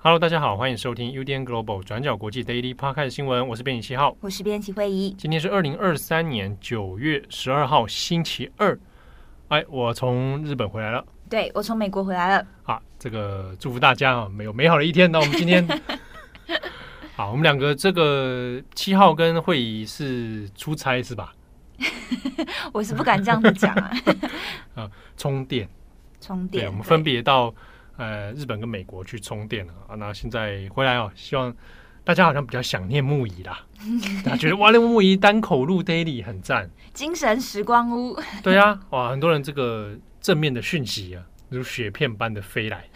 Hello，大家好，欢迎收听 UDN Global 转角国际 Daily Podcast 新闻，我是编辑七号，我是编辑惠仪。今天是二零二三年九月十二号，星期二。哎，我从日本回来了。对，我从美国回来了。好，这个祝福大家啊，没有美好的一天。那我们今天，好，我们两个这个七号跟会仪是出差是吧？我是不敢这样子讲啊。啊，充电，充电。对，我们分别到呃日本跟美国去充电啊。那现在回来哦，希望。大家好像比较想念木仪啦，大家觉得哇，那木仪单口录 daily 很赞，精神时光屋。对啊，哇，很多人这个正面的讯息啊，如雪片般的飞来。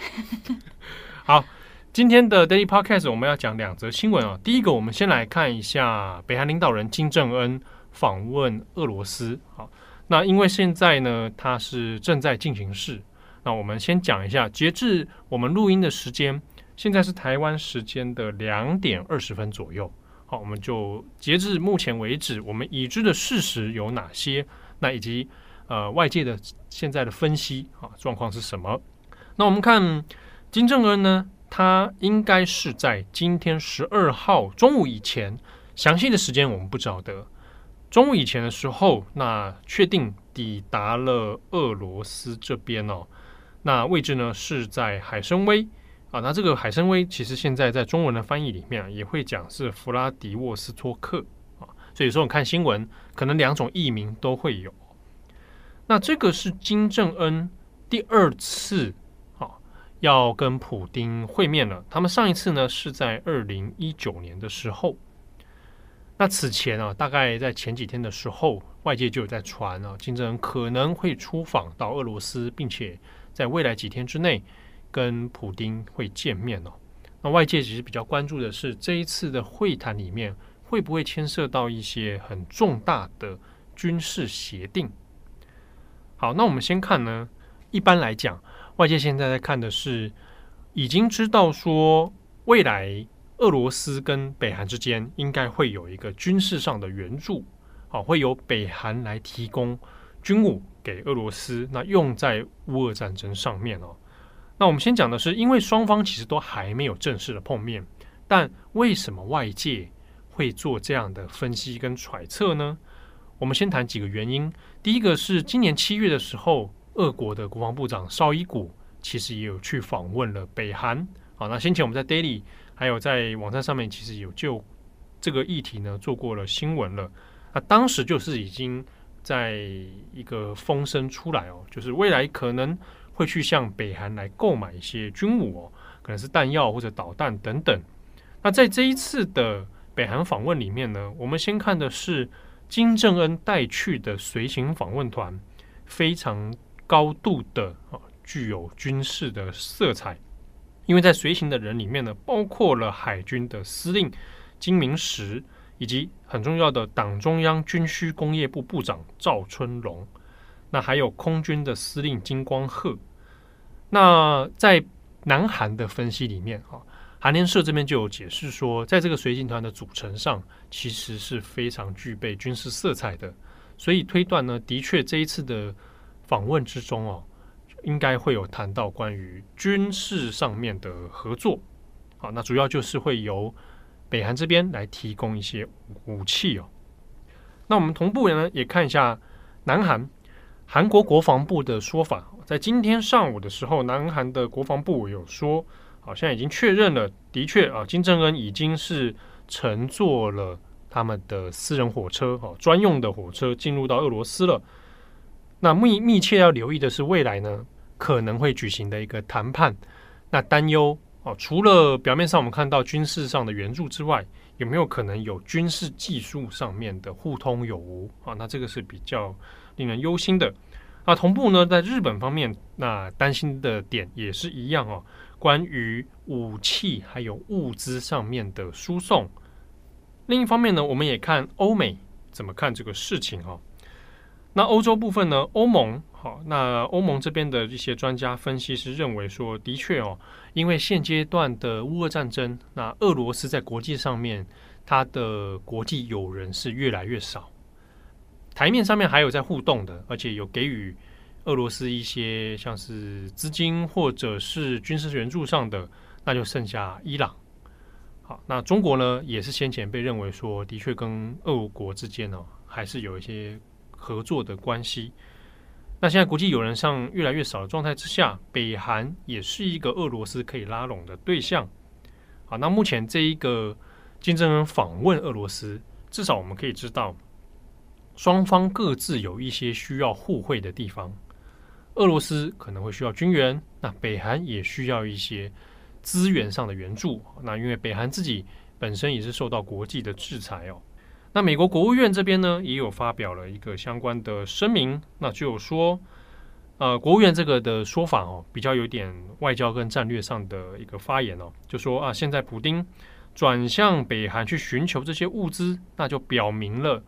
好，今天的 daily podcast 我们要讲两则新闻啊。第一个，我们先来看一下北韩领导人金正恩访问俄罗斯。好，那因为现在呢，他是正在进行式，那我们先讲一下，截至我们录音的时间。现在是台湾时间的两点二十分左右，好，我们就截至目前为止，我们已知的事实有哪些？那以及呃外界的现在的分析啊状况是什么？那我们看金正恩呢，他应该是在今天十二号中午以前，详细的时间我们不晓得。中午以前的时候，那确定抵达了俄罗斯这边哦，那位置呢是在海参崴。啊，那这个海参崴其实现在在中文的翻译里面也会讲是弗拉迪沃斯托克啊，所以说我看新闻可能两种译名都会有。那这个是金正恩第二次啊要跟普丁会面了，他们上一次呢是在二零一九年的时候。那此前啊，大概在前几天的时候，外界就有在传啊，金正恩可能会出访到俄罗斯，并且在未来几天之内。跟普丁会见面哦，那外界其实比较关注的是这一次的会谈里面会不会牵涉到一些很重大的军事协定。好，那我们先看呢，一般来讲，外界现在在看的是已经知道说未来俄罗斯跟北韩之间应该会有一个军事上的援助，好，会由北韩来提供军武给俄罗斯，那用在乌俄战争上面哦。那我们先讲的是，因为双方其实都还没有正式的碰面，但为什么外界会做这样的分析跟揣测呢？我们先谈几个原因。第一个是今年七月的时候，俄国的国防部长绍伊古其实也有去访问了北韩。好，那先前我们在 Daily 还有在网站上面，其实有就这个议题呢做过了新闻了。那当时就是已经在一个风声出来哦，就是未来可能。会去向北韩来购买一些军武哦，可能是弹药或者导弹等等。那在这一次的北韩访问里面呢，我们先看的是金正恩带去的随行访问团，非常高度的啊，具有军事的色彩。因为在随行的人里面呢，包括了海军的司令金明石，以及很重要的党中央军需工业部部长赵春龙。那还有空军的司令金光赫。那在南韩的分析里面啊，韩联社这边就有解释说，在这个随行团的组成上，其实是非常具备军事色彩的。所以推断呢，的确这一次的访问之中哦，应该会有谈到关于军事上面的合作。好，那主要就是会由北韩这边来提供一些武器哦。那我们同步呢，也看一下南韩。韩国国防部的说法，在今天上午的时候，南韩的国防部有说，好像已经确认了，的确啊，金正恩已经是乘坐了他们的私人火车，哦，专用的火车进入到俄罗斯了。那密密切要留意的是，未来呢可能会举行的一个谈判。那担忧哦，除了表面上我们看到军事上的援助之外，有没有可能有军事技术上面的互通有无啊？那这个是比较。令人忧心的。那同步呢，在日本方面，那担心的点也是一样哦。关于武器还有物资上面的输送。另一方面呢，我们也看欧美怎么看这个事情哦。那欧洲部分呢，欧盟好，那欧盟这边的一些专家分析师认为说，的确哦，因为现阶段的乌俄战争，那俄罗斯在国际上面，它的国际友人是越来越少。台面上面还有在互动的，而且有给予俄罗斯一些像是资金或者是军事援助上的，那就剩下伊朗。好，那中国呢，也是先前被认为说，的确跟俄国之间呢，还是有一些合作的关系。那现在国际友人上越来越少的状态之下，北韩也是一个俄罗斯可以拉拢的对象。好，那目前这一个金正恩访问俄罗斯，至少我们可以知道，双方各自有一些需要互惠的地方。俄罗斯可能会需要军援，那北韩也需要一些资源上的援助。那因为北韩自己本身也是受到国际的制裁哦。那美国国务院这边呢，也有发表了一个相关的声明，那就有说，呃，国务院这个的说法哦，比较有点外交跟战略上的一个发言哦，就说啊，现在普丁转向北韩去寻求这些物资，那就表明了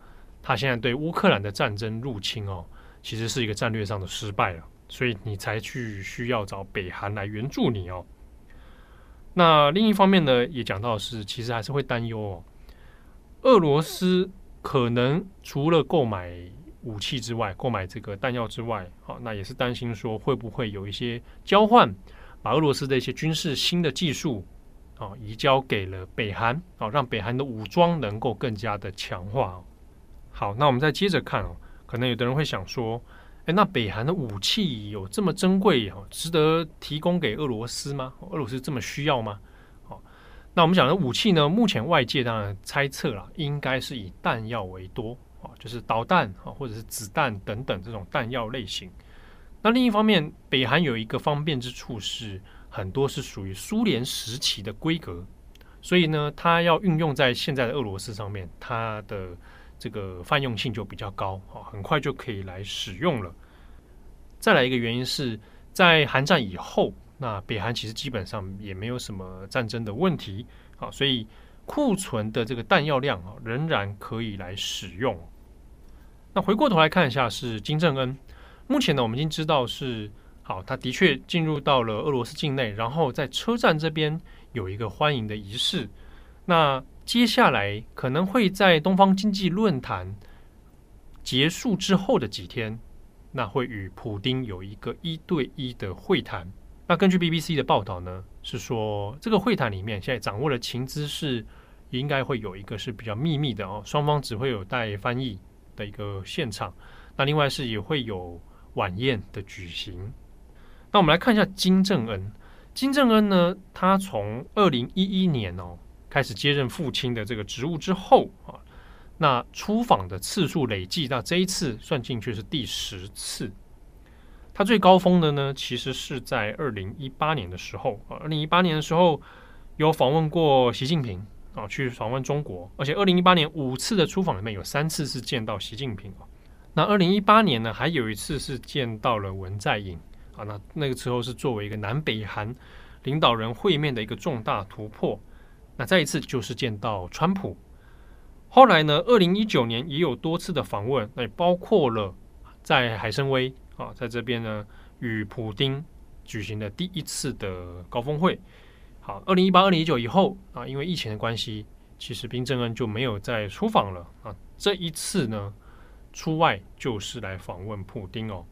他现在对乌克兰的战争入侵哦，其实是一个战略上的失败了，所以你才去需要找北韩来援助你哦。那另一方面呢，也讲到是，其实还是会担忧哦。俄罗斯可能除了购买武器之外，购买这个弹药之外，啊，那也是担心说会不会有一些交换，把俄罗斯的一些军事新的技术啊移交给了北韩，啊，让北韩的武装能够更加的强化。好，那我们再接着看哦，可能有的人会想说，诶，那北韩的武器有这么珍贵哦，值得提供给俄罗斯吗？俄罗斯这么需要吗？那我们讲的武器呢？目前外界当然猜测了，应该是以弹药为多啊，就是导弹啊，或者是子弹等等这种弹药类型。那另一方面，北韩有一个方便之处是，很多是属于苏联时期的规格，所以呢，它要运用在现在的俄罗斯上面，它的这个泛用性就比较高啊，很快就可以来使用了。再来一个原因是在韩战以后。那北韩其实基本上也没有什么战争的问题，好，所以库存的这个弹药量啊，仍然可以来使用。那回过头来看一下，是金正恩。目前呢，我们已经知道是好，他的确进入到了俄罗斯境内，然后在车站这边有一个欢迎的仪式。那接下来可能会在东方经济论坛结束之后的几天，那会与普丁有一个一对一的会谈。那根据 BBC 的报道呢，是说这个会谈里面现在掌握的情资是应该会有一个是比较秘密的哦，双方只会有带翻译的一个现场。那另外是也会有晚宴的举行。那我们来看一下金正恩。金正恩呢，他从二零一一年哦开始接任父亲的这个职务之后啊，那出访的次数累计到这一次算进去是第十次。他最高峰的呢，其实是在二零一八年的时候啊，二零一八年的时候有访问过习近平啊，去访问中国，而且二零一八年五次的出访里面有三次是见到习近平啊。那二零一八年呢，还有一次是见到了文在寅啊，那那个时候是作为一个南北韩领导人会面的一个重大突破。那再一次就是见到川普。后来呢，二零一九年也有多次的访问，那也包括了在海参崴。啊，在这边呢，与普丁举行的第一次的高峰会。好，二零一八、二零一九以后啊，因为疫情的关系，其实金正恩就没有再出访了啊。这一次呢，出外就是来访问普丁哦。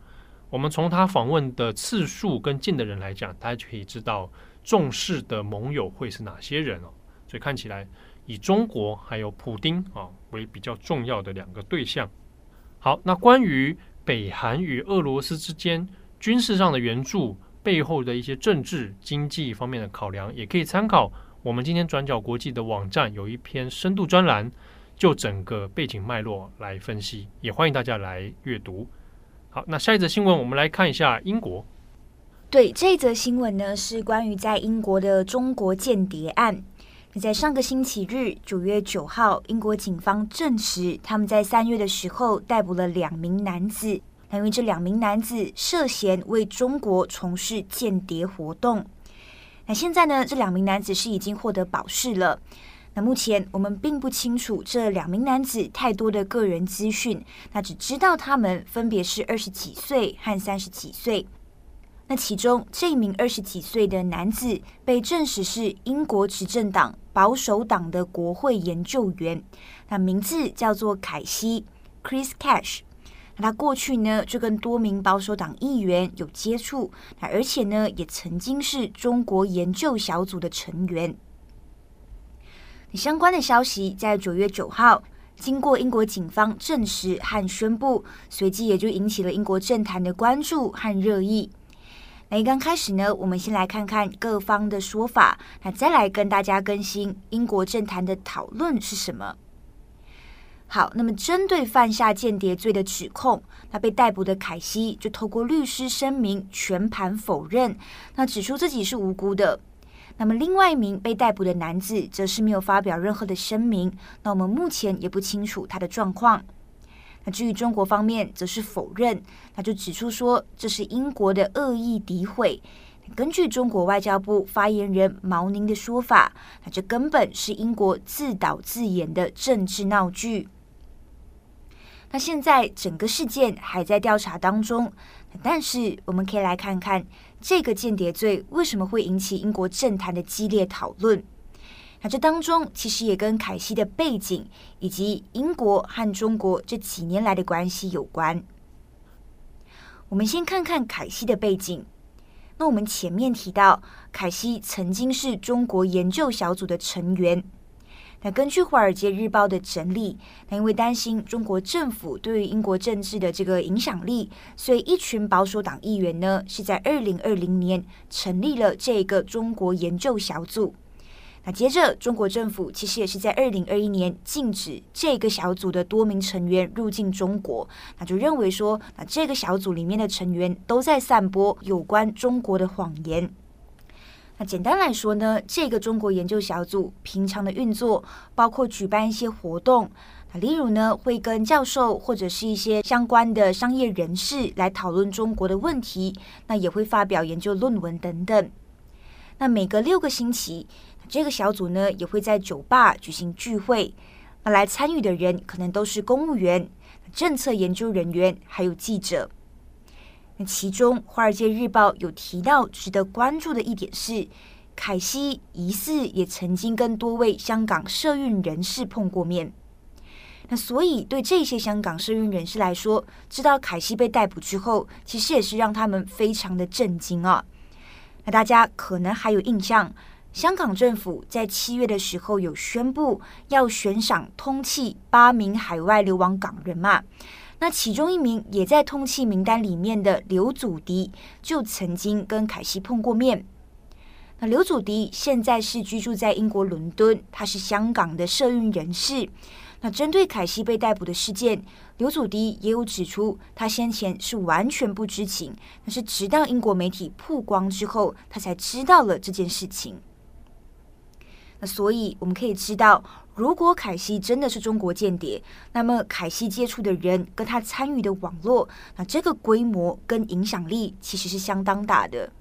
我们从他访问的次数跟见的人来讲，大家就可以知道重视的盟友会是哪些人哦。所以看起来以中国还有普丁啊为比较重要的两个对象。好，那关于。北韩与俄罗斯之间军事上的援助背后的一些政治经济方面的考量，也可以参考我们今天转角国际的网站有一篇深度专栏，就整个背景脉络来分析，也欢迎大家来阅读。好，那下一则新闻我们来看一下英国。对，这则新闻呢是关于在英国的中国间谍案。在上个星期日，九月九号，英国警方证实，他们在三月的时候逮捕了两名男子。那因为这两名男子涉嫌为中国从事间谍活动。那现在呢，这两名男子是已经获得保释了。那目前我们并不清楚这两名男子太多的个人资讯，那只知道他们分别是二十几岁和三十几岁。那其中这名二十几岁的男子被证实是英国执政党保守党的国会研究员，那名字叫做凯西 （Chris Cash）。那他过去呢就跟多名保守党议员有接触，而且呢也曾经是中国研究小组的成员。相关的消息在九月九号经过英国警方证实和宣布，随即也就引起了英国政坛的关注和热议。那一刚开始呢，我们先来看看各方的说法，那再来跟大家更新英国政坛的讨论是什么。好，那么针对犯下间谍罪的指控，那被逮捕的凯西就透过律师声明全盘否认，那指出自己是无辜的。那么，另外一名被逮捕的男子则是没有发表任何的声明。那我们目前也不清楚他的状况。那至于中国方面，则是否认，那就指出说这是英国的恶意诋毁。根据中国外交部发言人毛宁的说法，那这根本是英国自导自演的政治闹剧。那现在整个事件还在调查当中，但是我们可以来看看这个间谍罪为什么会引起英国政坛的激烈讨论。那这当中其实也跟凯西的背景以及英国和中国这几年来的关系有关。我们先看看凯西的背景。那我们前面提到，凯西曾经是中国研究小组的成员。那根据《华尔街日报》的整理，那因为担心中国政府对于英国政治的这个影响力，所以一群保守党议员呢是在二零二零年成立了这个中国研究小组。那接着，中国政府其实也是在二零二一年禁止这个小组的多名成员入境中国，那就认为说，那这个小组里面的成员都在散播有关中国的谎言。那简单来说呢，这个中国研究小组平常的运作包括举办一些活动，那例如呢，会跟教授或者是一些相关的商业人士来讨论中国的问题，那也会发表研究论文等等。那每隔六个星期，这个小组呢也会在酒吧举行聚会，那来参与的人可能都是公务员、政策研究人员，还有记者。那其中，《华尔街日报》有提到值得关注的一点是，凯西疑似也曾经跟多位香港社运人士碰过面。那所以，对这些香港社运人士来说，知道凯西被逮捕之后，其实也是让他们非常的震惊啊。那大家可能还有印象，香港政府在七月的时候有宣布要悬赏通缉八名海外流亡港人嘛。那其中一名也在通缉名单里面的刘祖迪，就曾经跟凯西碰过面。那刘祖迪现在是居住在英国伦敦，他是香港的社运人士。那针对凯西被逮捕的事件，刘祖迪也有指出，他先前是完全不知情，那是直到英国媒体曝光之后，他才知道了这件事情。所以我们可以知道。如果凯西真的是中国间谍，那么凯西接触的人跟他参与的网络，那这个规模跟影响力其实是相当大的。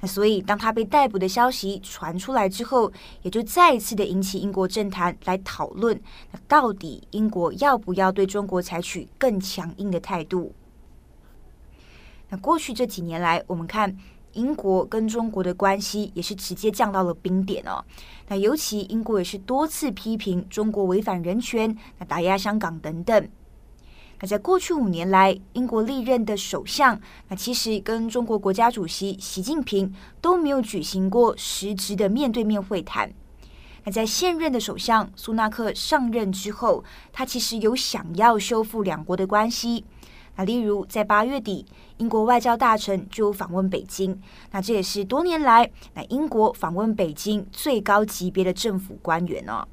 那所以当他被逮捕的消息传出来之后，也就再一次的引起英国政坛来讨论，那到底英国要不要对中国采取更强硬的态度？那过去这几年来，我们看。英国跟中国的关系也是直接降到了冰点哦。那尤其英国也是多次批评中国违反人权，那打压香港等等。那在过去五年来，英国历任的首相，那其实跟中国国家主席习近平都没有举行过实质的面对面会谈。那在现任的首相苏纳克上任之后，他其实有想要修复两国的关系。那例如，在八月底，英国外交大臣就访问北京。那这也是多年来，那英国访问北京最高级别的政府官员哦。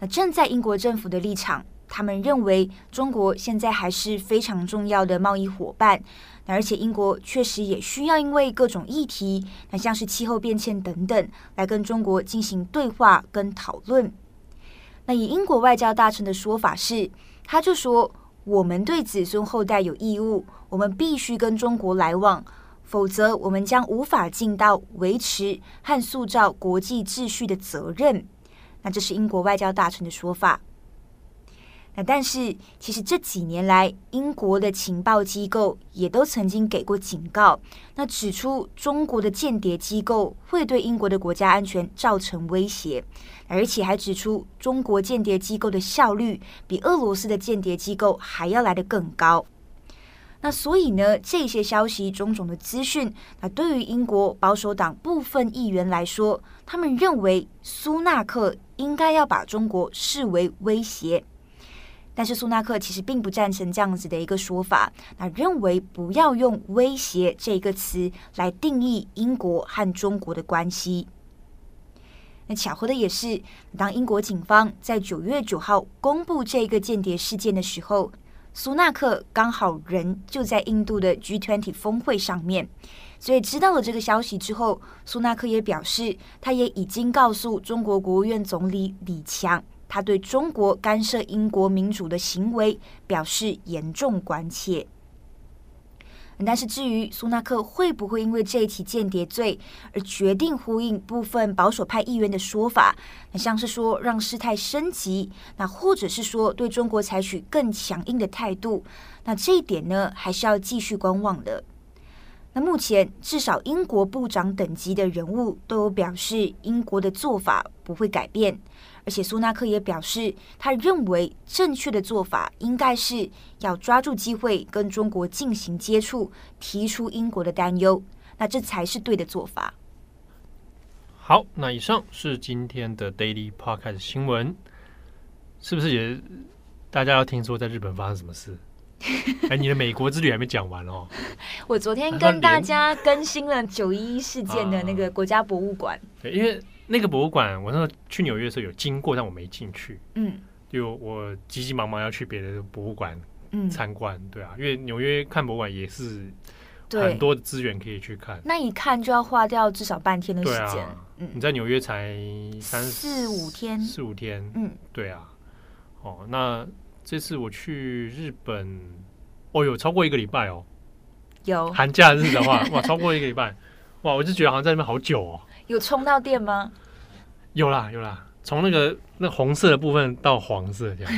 那站在英国政府的立场，他们认为中国现在还是非常重要的贸易伙伴。而且英国确实也需要因为各种议题，那像是气候变迁等等，来跟中国进行对话跟讨论。那以英国外交大臣的说法是，他就说。我们对子孙后代有义务，我们必须跟中国来往，否则我们将无法尽到维持和塑造国际秩序的责任。那这是英国外交大臣的说法。那但是，其实这几年来，英国的情报机构也都曾经给过警告，那指出中国的间谍机构会对英国的国家安全造成威胁，而且还指出中国间谍机构的效率比俄罗斯的间谍机构还要来得更高。那所以呢，这些消息种种的资讯，那对于英国保守党部分议员来说，他们认为苏纳克应该要把中国视为威胁。但是苏纳克其实并不赞成这样子的一个说法，那认为不要用威胁这个词来定义英国和中国的关系。那巧合的也是，当英国警方在九月九号公布这个间谍事件的时候，苏纳克刚好人就在印度的 G20 峰会上面，所以知道了这个消息之后，苏纳克也表示，他也已经告诉中国国务院总理李强。他对中国干涉英国民主的行为表示严重关切。但是，至于苏纳克会不会因为这一起间谍罪而决定呼应部分保守派议员的说法，那像是说让事态升级，那或者是说对中国采取更强硬的态度，那这一点呢，还是要继续观望的。那目前，至少英国部长等级的人物都有表示，英国的做法不会改变。而且苏纳克也表示，他认为正确的做法应该是要抓住机会跟中国进行接触，提出英国的担忧，那这才是对的做法。好，那以上是今天的 Daily Podcast 新闻，是不是也大家要听说在日本发生什么事？哎，你的美国之旅还没讲完哦。我昨天跟大家更新了九一一事件的那个国家博物馆，对，因为。那个博物馆，我那时候去纽约的时候有经过，但我没进去。嗯，就我急急忙忙要去别的博物馆参观，嗯，对啊，因为纽约看博物馆也是很多的资源可以去看。那一看就要花掉至少半天的时间。啊嗯，你在纽约才三四五天，四五天。嗯，对啊。哦，那这次我去日本，哦，有超过一个礼拜哦。有寒假日的话，哇，超过一个礼拜，哇，我就觉得好像在那边好久哦。有充到电吗？有啦有啦，从那个那红色的部分到黄色这样，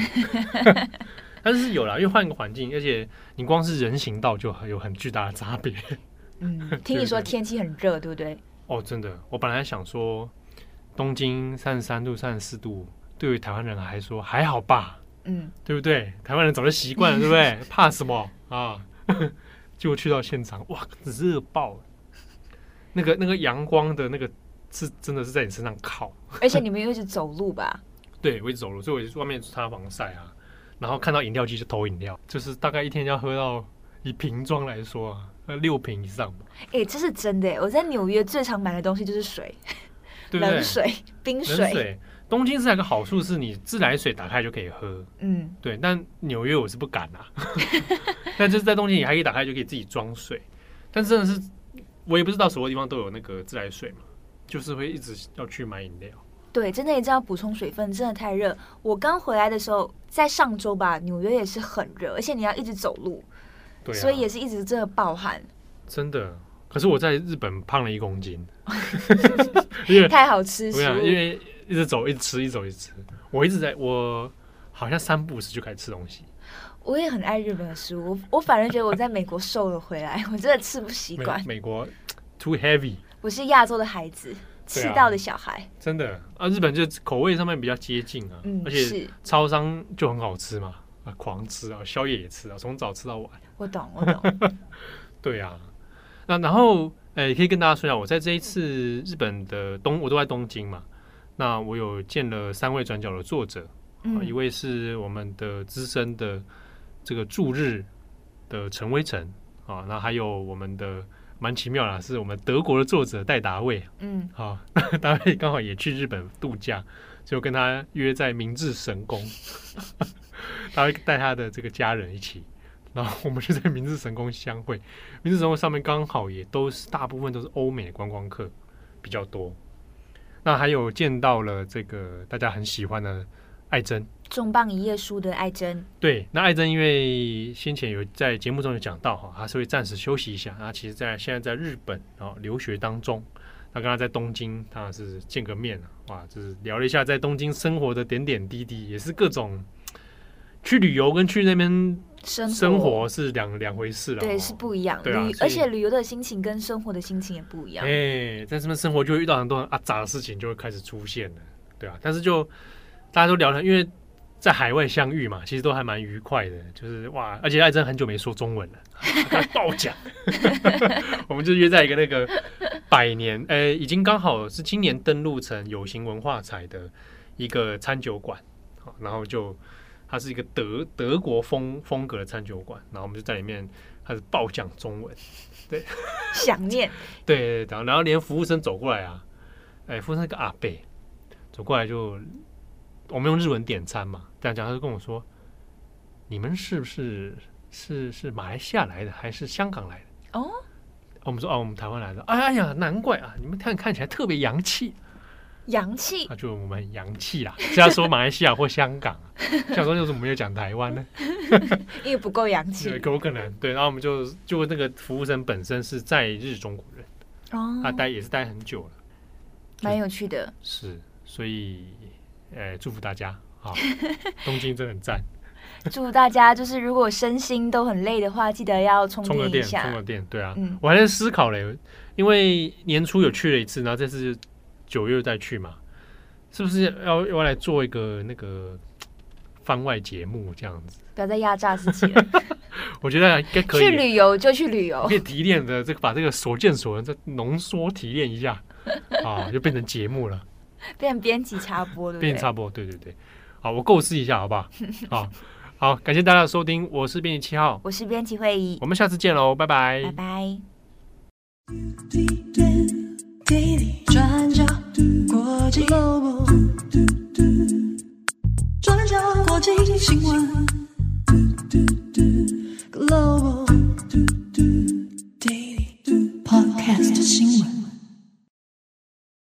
但是有啦，因为换一个环境，而且你光是人行道就有很巨大的差别。嗯，听你说天气很热，对不对？哦，真的，我本来想说东京三十三度、三十四度，对于台湾人来说还好吧？嗯，对不对？台湾人早就习惯了，对不对？怕什么啊？就去到现场，哇，热爆了！那个那个阳光的那个是真的是在你身上靠，而且你们又一直走路吧？对，我一直走路，所以我就外面擦防晒啊，然后看到饮料机就投饮料，就是大概一天要喝到以瓶装来说啊，六瓶以上。哎、欸，这是真的，我在纽约最常买的东西就是水，对对？冷水、冰水。东京是有个好处是你自来水打开就可以喝，嗯，对。但纽约我是不敢啊，但就是在东京你还可以打开就可以自己装水，但真的是。我也不知道所有地方都有那个自来水嘛，就是会一直要去买饮料。对，真的一直要补充水分，真的太热。我刚回来的时候，在上周吧，纽约也是很热，而且你要一直走路，对、啊，所以也是一直真的暴汗。真的，可是我在日本胖了一公斤，因为太好吃，因为一直走，一直吃，一直走，一直吃。我一直在，我好像三不五时就开始吃东西。我也很爱日本的食物，我我反而觉得我在美国瘦了回来，我真的吃不习惯。美国 too heavy，我是亚洲的孩子，赤道的小孩。啊、真的啊，日本就口味上面比较接近啊，嗯、而且超商就很好吃嘛，啊，狂吃啊，宵夜也吃啊，从早吃到晚。我懂，我懂。对啊，那然后诶、欸，可以跟大家说一下，我在这一次日本的东，我都在东京嘛，那我有见了三位转角的作者，嗯啊、一位是我们的资深的。这个驻日的陈威成啊，那还有我们的蛮奇妙啦，是我们德国的作者戴达卫，嗯，好、啊，达卫刚好也去日本度假，就跟他约在明治神宫，他会带他的这个家人一起，然后我们就在明治神宫相会。明治神宫上面刚好也都是大部分都是欧美的观光客比较多，那还有见到了这个大家很喜欢的艾珍。重磅一页书的艾珍，对，那艾珍因为先前有在节目中有讲到哈，他是会暂时休息一下，她其实在现在在日本啊留学当中，他刚刚在东京，他是见个面哇，就是聊了一下在东京生活的点点滴滴，也是各种去旅游跟去那边生生活是两两回事了，对，是不一样。对啊，旅而且旅游的心情跟生活的心情也不一样。哎，在这边生活就会遇到很多很阿杂的事情，就会开始出现了，对啊。但是就大家都聊了，因为在海外相遇嘛，其实都还蛮愉快的，就是哇，而且艾珍很久没说中文了，他爆讲，我们就约在一个那个。百年，呃、欸，已经刚好是今年登录成有形文化财的一个餐酒馆，好，然后就它是一个德德国风风格的餐酒馆，然后我们就在里面开始爆讲中文，对，想念，对，然后然后连服务生走过来啊，哎、欸，服务生一个阿伯走过来就，我们用日文点餐嘛，这样讲他就跟我说，你们是不是是是马来西亚来的还是香港来的？哦。我们说哦，我们台湾来的。哎呀，难怪啊！你们看看起来特别洋气，洋气。那就我们很洋气啦。是要说马来西亚或香港，想说就是我们没有讲台湾呢？因为不够洋气。有可能对。然后我们就就那个服务生本身是在日中国人哦，他待也是待很久了，蛮有趣的。是，所以呃，祝福大家啊！东京真的很赞。祝大家就是，如果身心都很累的话，记得要充电一下。充个电，充个电，对啊。嗯，我还在思考嘞，因为年初有去了一次，然后这次九月再去嘛，是不是要要来做一个那个番外节目这样子？不要再压榨自己了。我觉得应该可以。去旅游就去旅游，可以提炼的这个，把这个所见所闻再浓缩提炼一下 啊，就变成节目了，变成编辑插播的，编辑插播，对对对。好，我构思一下，好不好？好。好，感谢大家的收听，我是编辑七号，我是编辑会议，我们下次见喽，拜拜，拜拜。转角国际新闻 Global Daily Podcast 新闻。